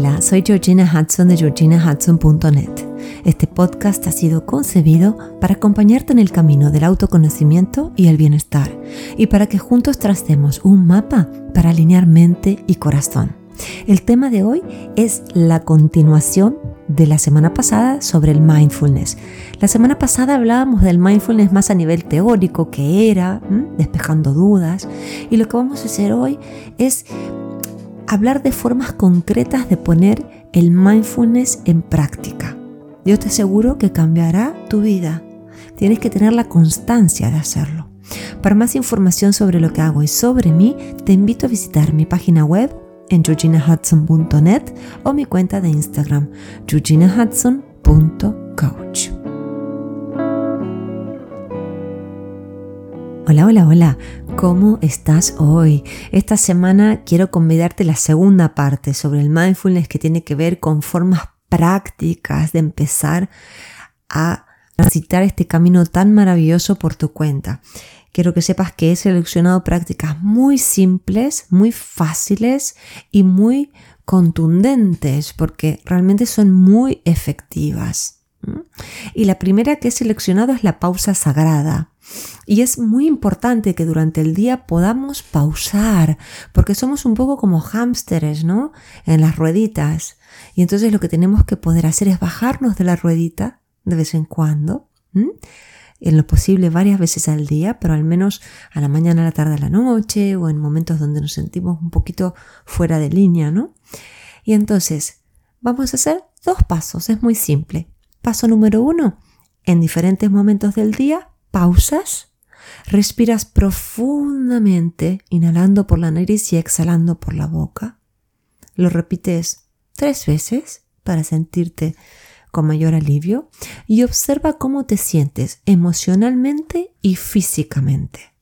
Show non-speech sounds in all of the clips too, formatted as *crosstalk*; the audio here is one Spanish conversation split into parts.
Hola, soy Georgina Hudson de georginahudson.net. Este podcast ha sido concebido para acompañarte en el camino del autoconocimiento y el bienestar y para que juntos tracemos un mapa para alinear mente y corazón. El tema de hoy es la continuación de la semana pasada sobre el mindfulness. La semana pasada hablábamos del mindfulness más a nivel teórico, que era, despejando dudas, y lo que vamos a hacer hoy es hablar de formas concretas de poner el mindfulness en práctica. Yo te aseguro que cambiará tu vida. Tienes que tener la constancia de hacerlo. Para más información sobre lo que hago y sobre mí, te invito a visitar mi página web en georginahudson.net o mi cuenta de Instagram, georginahudson.coach. Hola, hola, hola. ¿Cómo estás hoy? Esta semana quiero convidarte la segunda parte sobre el mindfulness que tiene que ver con formas prácticas de empezar a transitar este camino tan maravilloso por tu cuenta. Quiero que sepas que he seleccionado prácticas muy simples, muy fáciles y muy contundentes porque realmente son muy efectivas. Y la primera que he seleccionado es la pausa sagrada. Y es muy importante que durante el día podamos pausar, porque somos un poco como hámsteres, ¿no? En las rueditas. Y entonces lo que tenemos que poder hacer es bajarnos de la ruedita de vez en cuando, en lo posible varias veces al día, pero al menos a la mañana, a la tarde, a la noche, o en momentos donde nos sentimos un poquito fuera de línea, ¿no? Y entonces vamos a hacer dos pasos, es muy simple. Paso número uno, en diferentes momentos del día pausas, respiras profundamente, inhalando por la nariz y exhalando por la boca. Lo repites tres veces para sentirte con mayor alivio y observa cómo te sientes emocionalmente y físicamente.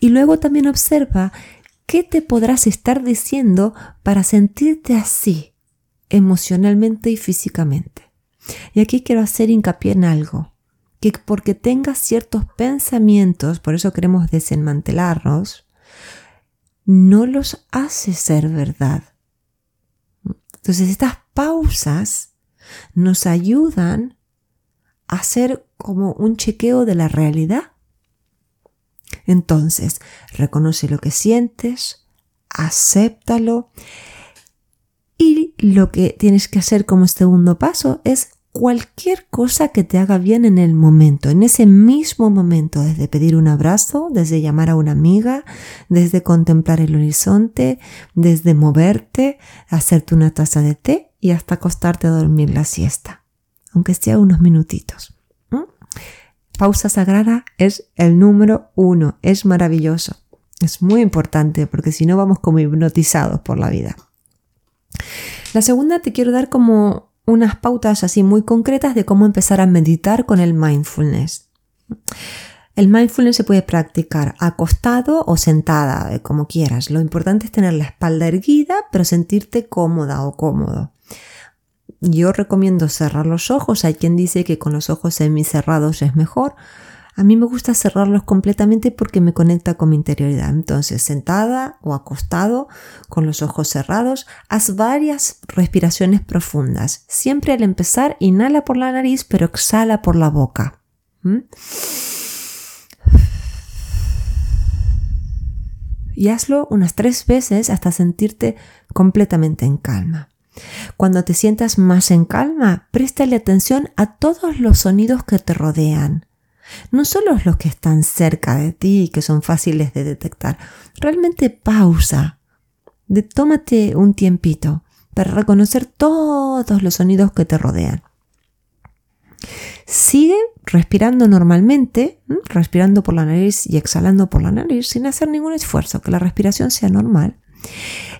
Y luego también observa qué te podrás estar diciendo para sentirte así emocionalmente y físicamente. Y aquí quiero hacer hincapié en algo que porque tengas ciertos pensamientos, por eso queremos desmantelarnos, no los hace ser verdad. Entonces estas pausas nos ayudan a hacer como un chequeo de la realidad. Entonces, reconoce lo que sientes, acéptalo y lo que tienes que hacer como segundo paso es cualquier cosa que te haga bien en el momento, en ese mismo momento, desde pedir un abrazo, desde llamar a una amiga, desde contemplar el horizonte, desde moverte, hacerte una taza de té y hasta acostarte a dormir la siesta, aunque sea unos minutitos. Pausa sagrada es el número uno, es maravilloso, es muy importante porque si no vamos como hipnotizados por la vida. La segunda te quiero dar como unas pautas así muy concretas de cómo empezar a meditar con el mindfulness. El mindfulness se puede practicar acostado o sentada, eh, como quieras. Lo importante es tener la espalda erguida, pero sentirte cómoda o cómodo. Yo recomiendo cerrar los ojos. Hay quien dice que con los ojos semicerrados es mejor. A mí me gusta cerrarlos completamente porque me conecta con mi interioridad. Entonces, sentada o acostado, con los ojos cerrados, haz varias respiraciones profundas. Siempre al empezar, inhala por la nariz, pero exhala por la boca. ¿Mm? Y hazlo unas tres veces hasta sentirte completamente en calma. Cuando te sientas más en calma, préstale atención a todos los sonidos que te rodean no solo los que están cerca de ti y que son fáciles de detectar, realmente pausa, de, tómate un tiempito para reconocer todos los sonidos que te rodean. Sigue respirando normalmente, respirando por la nariz y exhalando por la nariz sin hacer ningún esfuerzo, que la respiración sea normal.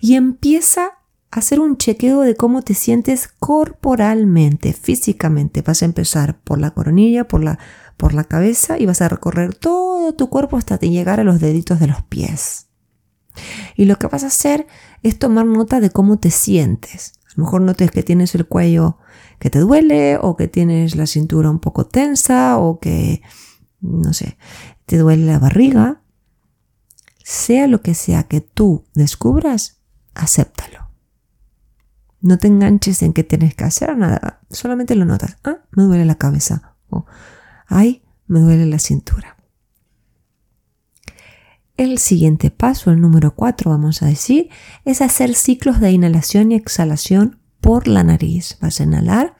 Y empieza hacer un chequeo de cómo te sientes corporalmente, físicamente. Vas a empezar por la coronilla, por la por la cabeza y vas a recorrer todo tu cuerpo hasta llegar a los deditos de los pies. Y lo que vas a hacer es tomar nota de cómo te sientes. A lo mejor notes que tienes el cuello que te duele o que tienes la cintura un poco tensa o que, no sé, te duele la barriga. Sea lo que sea que tú descubras, acéptalo. No te enganches en que tienes que hacer nada, solamente lo notas. Ah, me duele la cabeza. O, ay, me duele la cintura. El siguiente paso, el número 4, vamos a decir, es hacer ciclos de inhalación y exhalación por la nariz. Vas a inhalar.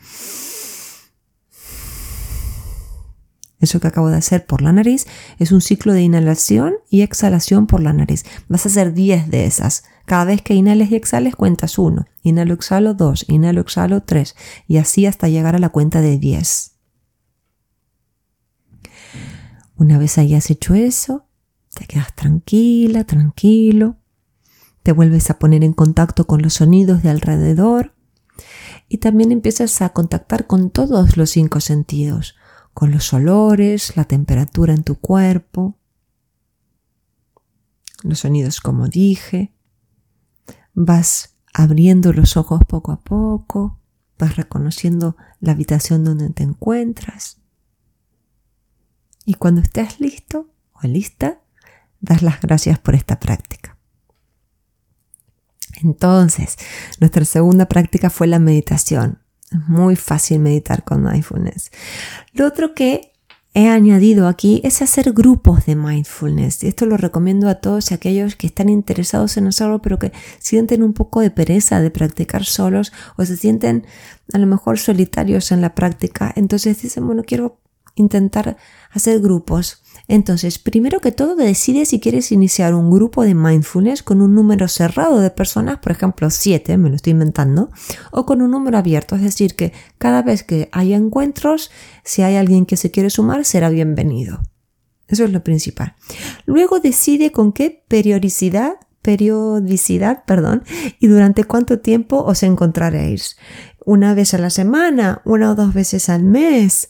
Eso que acabo de hacer por la nariz es un ciclo de inhalación y exhalación por la nariz. Vas a hacer 10 de esas. Cada vez que inhales y exhales cuentas 1. Inhalo, exhalo 2. Inhalo, exhalo 3. Y así hasta llegar a la cuenta de 10. Una vez hayas hecho eso, te quedas tranquila, tranquilo. Te vuelves a poner en contacto con los sonidos de alrededor y también empiezas a contactar con todos los cinco sentidos, con los olores, la temperatura en tu cuerpo, los sonidos como dije. Vas abriendo los ojos poco a poco, vas reconociendo la habitación donde te encuentras. Y cuando estés listo o lista, das las gracias por esta práctica. Entonces, nuestra segunda práctica fue la meditación. Es muy fácil meditar con mindfulness. Lo otro que he añadido aquí es hacer grupos de mindfulness. Esto lo recomiendo a todos aquellos que están interesados en hacerlo, pero que sienten un poco de pereza de practicar solos o se sienten a lo mejor solitarios en la práctica. Entonces dicen, bueno, quiero intentar hacer grupos. Entonces, primero que todo, decide si quieres iniciar un grupo de mindfulness con un número cerrado de personas, por ejemplo, 7, me lo estoy inventando, o con un número abierto, es decir, que cada vez que haya encuentros, si hay alguien que se quiere sumar, será bienvenido. Eso es lo principal. Luego decide con qué periodicidad periodicidad, perdón, y durante cuánto tiempo os encontraréis. Una vez a la semana, una o dos veces al mes,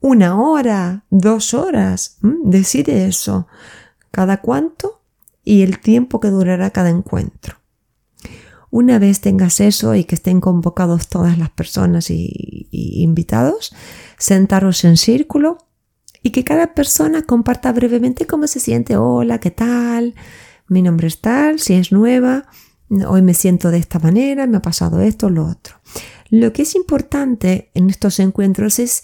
una hora, dos horas. Decide eso. ¿Cada cuánto? Y el tiempo que durará cada encuentro. Una vez tengas eso y que estén convocados todas las personas y, invitados, sentaros en círculo y que cada persona comparta brevemente cómo se siente. Hola, ¿qué tal? Mi nombre es tal, si es nueva, hoy me siento de esta manera, me ha pasado esto, lo otro. Lo que es importante en estos encuentros es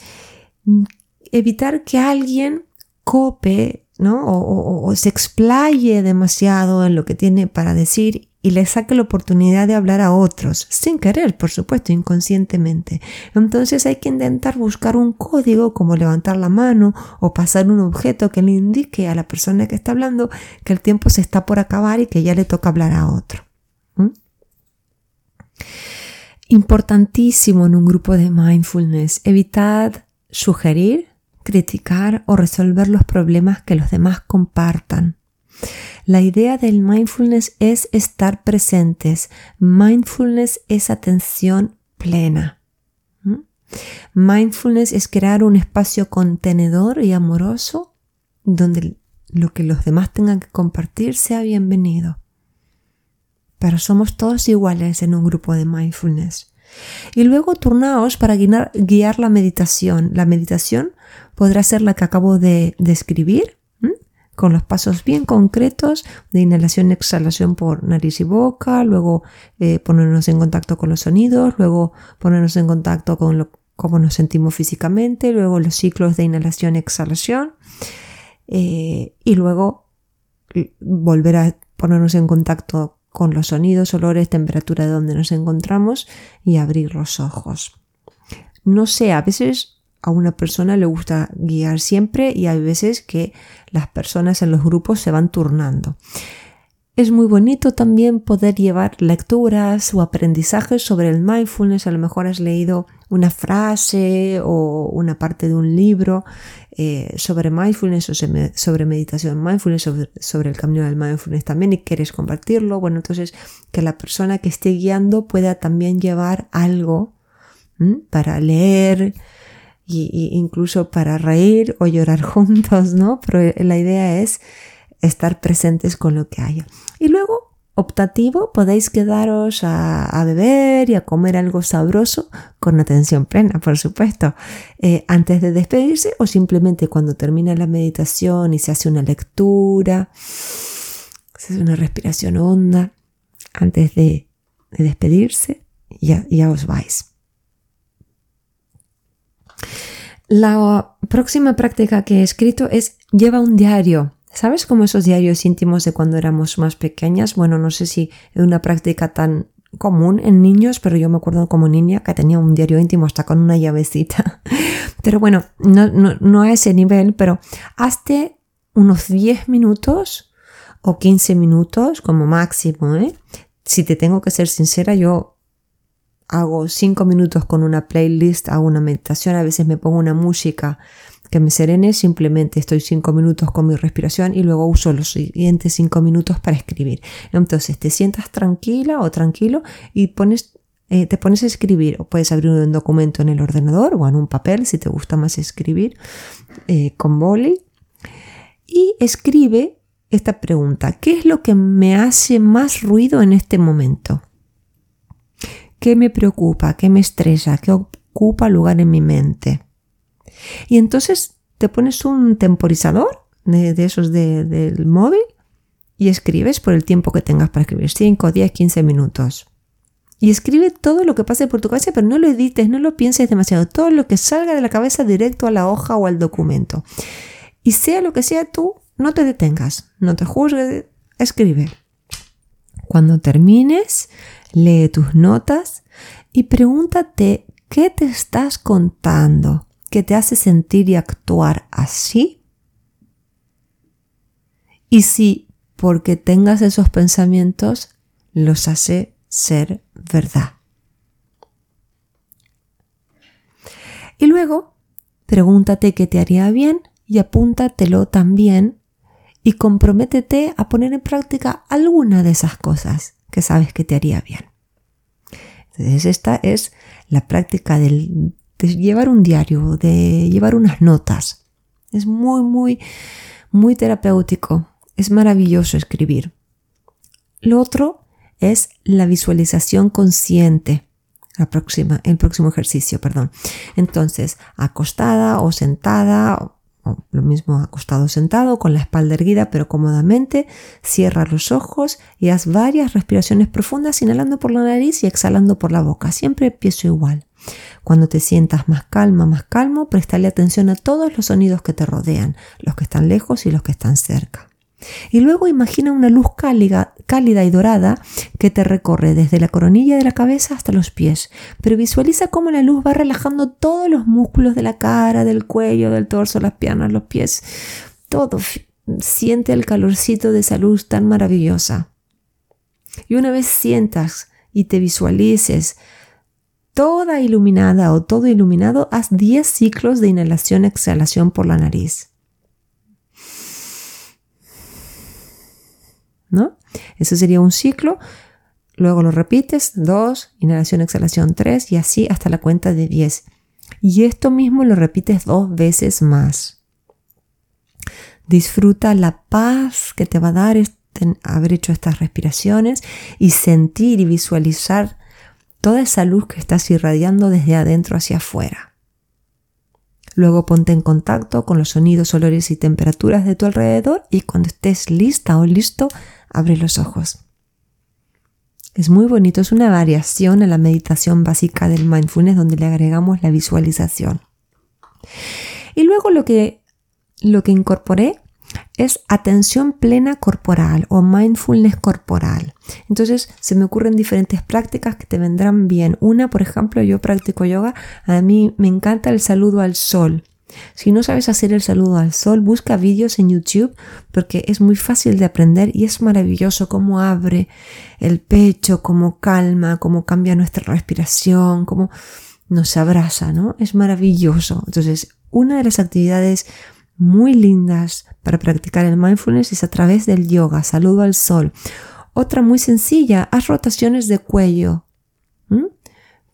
evitar que alguien cope ¿no? O, se explaye demasiado en lo que tiene para decir y le saque la oportunidad de hablar a otros, sin querer, por supuesto, inconscientemente. Entonces hay que intentar buscar un código como levantar la mano o pasar un objeto que le indique a la persona que está hablando que el tiempo se está por acabar y que ya le toca hablar a otro. Importantísimo en un grupo de mindfulness, evitar sugerir, criticar o resolver los problemas que los demás compartan. La idea del mindfulness es estar presentes. Mindfulness es atención plena. ¿Mm? Mindfulness es crear un espacio contenedor y amoroso donde lo que los demás tengan que compartir sea bienvenido. Pero somos todos iguales en un grupo de mindfulness. Y luego turnaos para guiar, la meditación. La meditación podrá ser la que acabo de describir, con los pasos bien concretos de inhalación y exhalación por nariz y boca, luego eh, ponernos en contacto con los sonidos, luego ponernos en contacto con cómo nos sentimos físicamente, luego los ciclos de inhalación y exhalación, eh, y luego volver a ponernos en contacto con los sonidos, olores, temperatura de donde nos encontramos y abrir los ojos. No sé, a veces a una persona le gusta guiar siempre y hay veces que las personas en los grupos se van turnando. Es muy bonito también poder llevar lecturas o aprendizajes sobre el mindfulness. A lo mejor has leído una frase o una parte de un libro eh, sobre mindfulness o sobre meditación mindfulness, sobre, el camino del mindfulness también y quieres compartirlo. Bueno, entonces que la persona que esté guiando pueda también llevar algo para leer e incluso para reír o llorar *laughs* juntos, ¿no? Pero la idea es estar presentes con lo que haya. Y luego, optativo, podéis quedaros a, beber y a comer algo sabroso con atención plena, por supuesto, eh, antes de despedirse o simplemente cuando termina la meditación y se hace una lectura, se hace una respiración honda antes de despedirse ya, ya os vais. La próxima práctica que he escrito es lleva un diario. ¿Sabes cómo esos diarios íntimos de cuando éramos más pequeñas? Bueno, no sé si es una práctica tan común en niños, pero yo me acuerdo como niña que tenía un diario íntimo hasta con una llavecita. *laughs* Pero bueno, no, no a ese nivel, pero hazte unos 10 minutos o 15 minutos como máximo. ¿eh? Si te tengo que ser sincera, yo hago 5 minutos con una playlist, hago una meditación, a veces me pongo una música que me serene, simplemente estoy 5 minutos con mi respiración y luego uso los siguientes 5 minutos para escribir. Entonces te sientas tranquila o tranquilo y pones, eh, te pones a escribir o puedes abrir un documento en el ordenador o en un papel si te gusta más escribir eh, con boli y escribe esta pregunta. ¿Qué es lo que me hace más ruido en este momento? ¿Qué me preocupa? ¿Qué me estresa? ¿Qué ocupa lugar en mi mente? Y entonces te pones un temporizador de, esos del móvil y escribes por el tiempo que tengas para escribir, 5, 10, 15 minutos. Y escribe todo lo que pase por tu cabeza, pero no lo edites, no lo pienses demasiado. Todo lo que salga de la cabeza directo a la hoja o al documento. Y sea lo que sea tú, no te detengas, no te juzgues, escribe. Cuando termines, lee tus notas y pregúntate qué te estás contando, qué te hace sentir y actuar así. Y si porque tengas esos pensamientos los hace ser verdad. Y luego, pregúntate qué te haría bien y apúntatelo también y comprométete a poner en práctica alguna de esas cosas que sabes que te haría bien. Entonces esta es la práctica de llevar un diario, de llevar unas notas. Es muy, muy, muy terapéutico. Es maravilloso escribir. Lo otro es la visualización consciente. La próxima, el próximo ejercicio, perdón. Entonces, acostada o sentada lo mismo acostado sentado, con la espalda erguida pero cómodamente, cierra los ojos y haz varias respiraciones profundas inhalando por la nariz y exhalando por la boca. Siempre empiezo igual. Cuando te sientas más calma, más calmo, prestale atención a todos los sonidos que te rodean, los que están lejos y los que están cerca. Y luego imagina una luz cálida, cálida, y dorada que te recorre desde la coronilla de la cabeza hasta los pies. Pero visualiza cómo la luz va relajando todos los músculos de la cara, del cuello, del torso, las piernas, los pies. Todo. Siente el calorcito de esa luz tan maravillosa. Y una vez sientas y te visualices toda iluminada o todo iluminado, haz 10 ciclos de inhalación-exhalación por la nariz. ¿no? Ese sería un ciclo. Luego lo repites, 2, inhalación, exhalación, 3 y así hasta la cuenta de 10. Y esto mismo lo repites dos veces más. Disfruta la paz que te va a dar haber hecho estas respiraciones y sentir y visualizar toda esa luz que estás irradiando desde adentro hacia afuera. Luego ponte en contacto con los sonidos, olores y temperaturas de tu alrededor y cuando estés lista o listo, abre los ojos. Es muy bonito, es una variación a la meditación básica del mindfulness donde le agregamos la visualización. Y luego lo que, lo que incorporé es atención plena corporal o mindfulness corporal. Entonces se me ocurren diferentes prácticas que te vendrán bien. Una, por ejemplo, yo practico yoga, a mí me encanta el saludo al sol. Si no sabes hacer el saludo al sol, busca vídeos en YouTube porque es muy fácil de aprender y es maravilloso cómo abre el pecho, cómo calma, cómo cambia nuestra respiración, cómo nos abraza, ¿no? Es maravilloso. Entonces, una de las actividades muy lindas para practicar el mindfulness es a través del yoga, saludo al sol. Otra muy sencilla, haz rotaciones de cuello,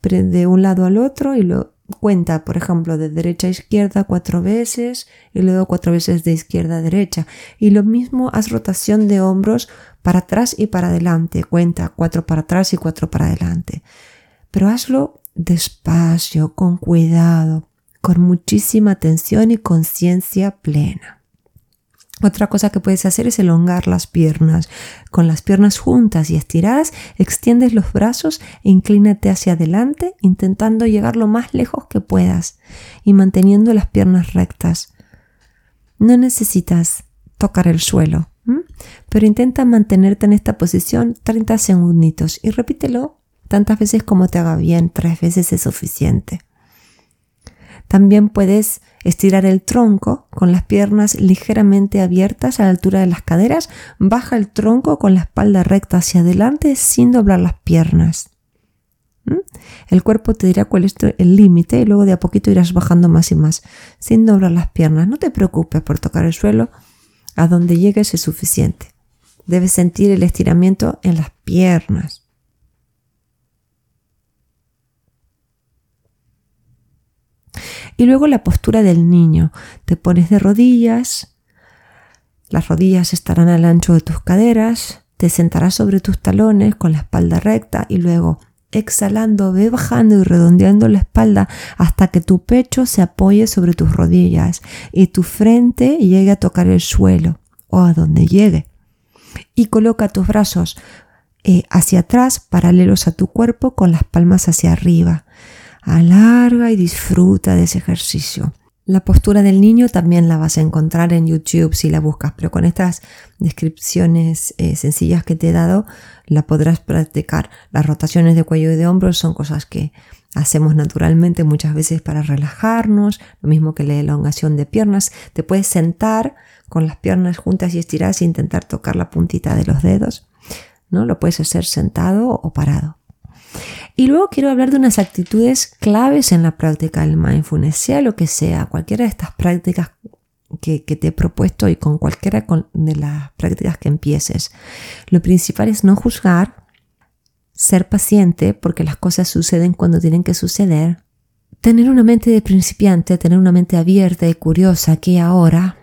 de un lado al otro y lo cuenta, por ejemplo, de derecha a izquierda cuatro veces y luego cuatro veces de izquierda a derecha. Y lo mismo, haz rotación de hombros para atrás y para adelante. Cuenta cuatro para atrás y cuatro para adelante. Pero hazlo despacio, con cuidado, con muchísima atención y conciencia plena. Otra cosa que puedes hacer es elongar las piernas. Con las piernas juntas y estiradas, extiendes los brazos e inclínate hacia adelante, intentando llegar lo más lejos que puedas y manteniendo las piernas rectas. No necesitas tocar el suelo, pero intenta mantenerte en esta posición 30 segunditos y repítelo tantas veces como te haga bien, tres veces es suficiente. También puedes estirar el tronco con las piernas ligeramente abiertas a la altura de las caderas. Baja el tronco con la espalda recta hacia adelante sin doblar las piernas. ¿Mm? El cuerpo te dirá cuál es el límite y luego de a poquito irás bajando más y más sin doblar las piernas. No te preocupes por tocar el suelo. A donde llegues es suficiente. Debes sentir el estiramiento en las piernas. Y luego la postura del niño. Te pones de rodillas, las rodillas estarán al ancho de tus caderas, te sentarás sobre tus talones con la espalda recta y luego exhalando ve bajando y redondeando la espalda hasta que tu pecho se apoye sobre tus rodillas y tu frente llegue a tocar el suelo o a donde llegue. Y coloca tus brazos eh, hacia atrás paralelos a tu cuerpo con las palmas hacia arriba alarga y disfruta de ese ejercicio. La postura del niño también la vas a encontrar en YouTube si la buscas, pero con estas descripciones eh, sencillas que te he dado la podrás practicar. Las rotaciones de cuello y de hombros son cosas que hacemos naturalmente muchas veces para relajarnos, lo mismo que la elongación de piernas. Te puedes sentar con las piernas juntas y estiradas e intentar tocar la puntita de los dedos. ¿no? Lo puedes hacer sentado o parado. Y luego quiero hablar de unas actitudes claves en la práctica del mindfulness, sea lo que sea, cualquiera de estas prácticas que, te he propuesto y con cualquiera de las prácticas que empieces. Lo principal es no juzgar, ser paciente porque las cosas suceden cuando tienen que suceder, tener una mente de principiante, tener una mente abierta y curiosa que ahora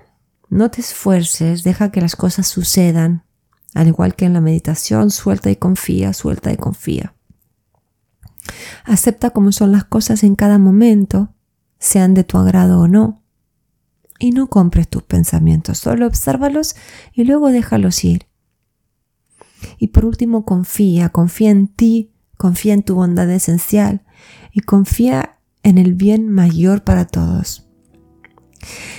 no te esfuerces, deja que las cosas sucedan, al igual que en la meditación, suelta y confía, suelta y confía. Acepta cómo son las cosas en cada momento, sean de tu agrado o no. Y no compres tus pensamientos, solo obsérvalos y luego déjalos ir. Y por último, confía, confía en ti, confía en tu bondad esencial y confía en el bien mayor para todos.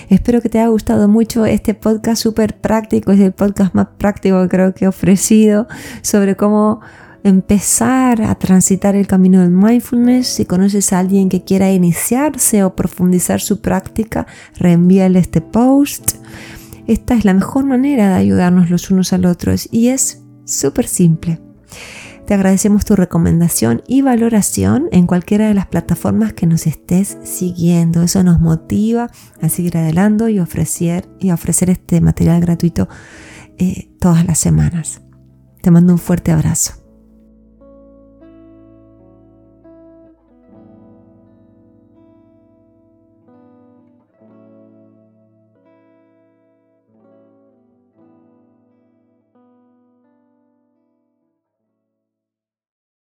Espero que te haya gustado mucho este podcast súper práctico, es el podcast más práctico que creo que he ofrecido sobre cómo empezar a transitar el camino del mindfulness. Si conoces a alguien que quiera iniciarse o profundizar su práctica, reenvíale este post. Esta es la mejor manera de ayudarnos los unos a los otros y es súper simple. Te agradecemos tu recomendación y valoración en cualquiera de las plataformas que nos estés siguiendo. Eso nos motiva a seguir adelante y ofrecer, y ofrecer este material gratuito eh, todas las semanas. Te mando un fuerte abrazo.